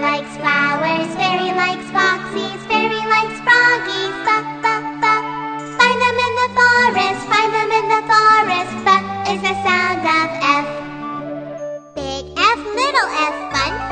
Likes flowers, fairy likes foxes, fairy likes froggies, ba ba ba. Find them in the forest, find them in the forest, but is the sound of F. Big F, little F, fun